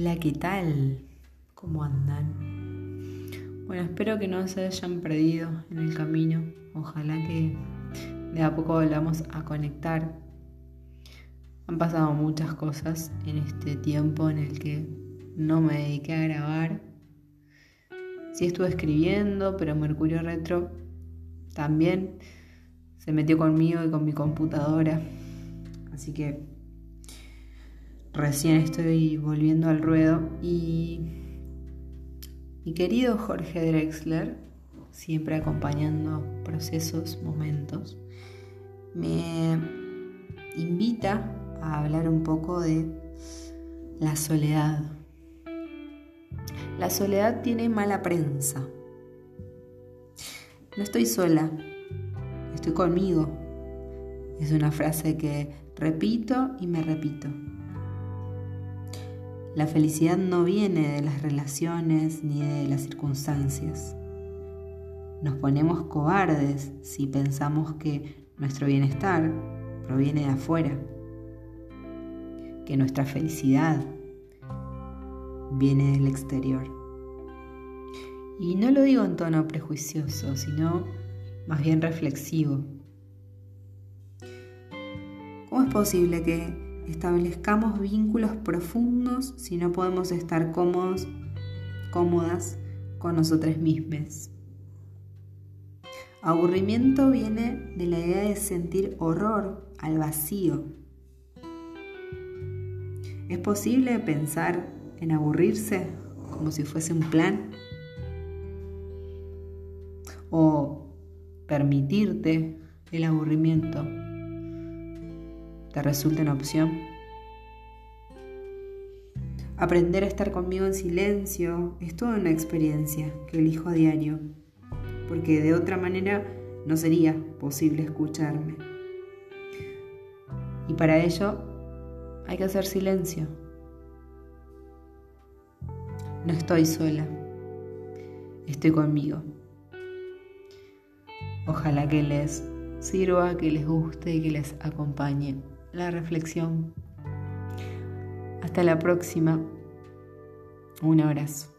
Hola, ¿qué tal? ¿Cómo andan? Bueno, espero que no se hayan perdido en el camino. Ojalá que de a poco volvamos a conectar. Han pasado muchas cosas en este tiempo en el que no me dediqué a grabar. Sí estuve escribiendo, pero Mercurio Retro también se metió conmigo y con mi computadora. Así que recién estoy volviendo al ruedo y mi querido Jorge Drexler, siempre acompañando procesos, momentos, me invita a hablar un poco de la soledad. La soledad tiene mala prensa. No estoy sola, estoy conmigo. Es una frase que repito y me repito. La felicidad no viene de las relaciones ni de las circunstancias. Nos ponemos cobardes si pensamos que nuestro bienestar proviene de afuera, que nuestra felicidad viene del exterior. Y no lo digo en tono prejuicioso, sino más bien reflexivo. ¿Cómo es posible que establezcamos vínculos profundos si no podemos estar cómodos, cómodas con nosotros mismos. Aburrimiento viene de la idea de sentir horror al vacío. ¿Es posible pensar en aburrirse como si fuese un plan? ¿O permitirte el aburrimiento te resulta una opción. Aprender a estar conmigo en silencio es toda una experiencia que elijo a diario, porque de otra manera no sería posible escucharme. Y para ello hay que hacer silencio. No estoy sola, estoy conmigo. Ojalá que les sirva, que les guste y que les acompañe la reflexión. Hasta la próxima. Un abrazo.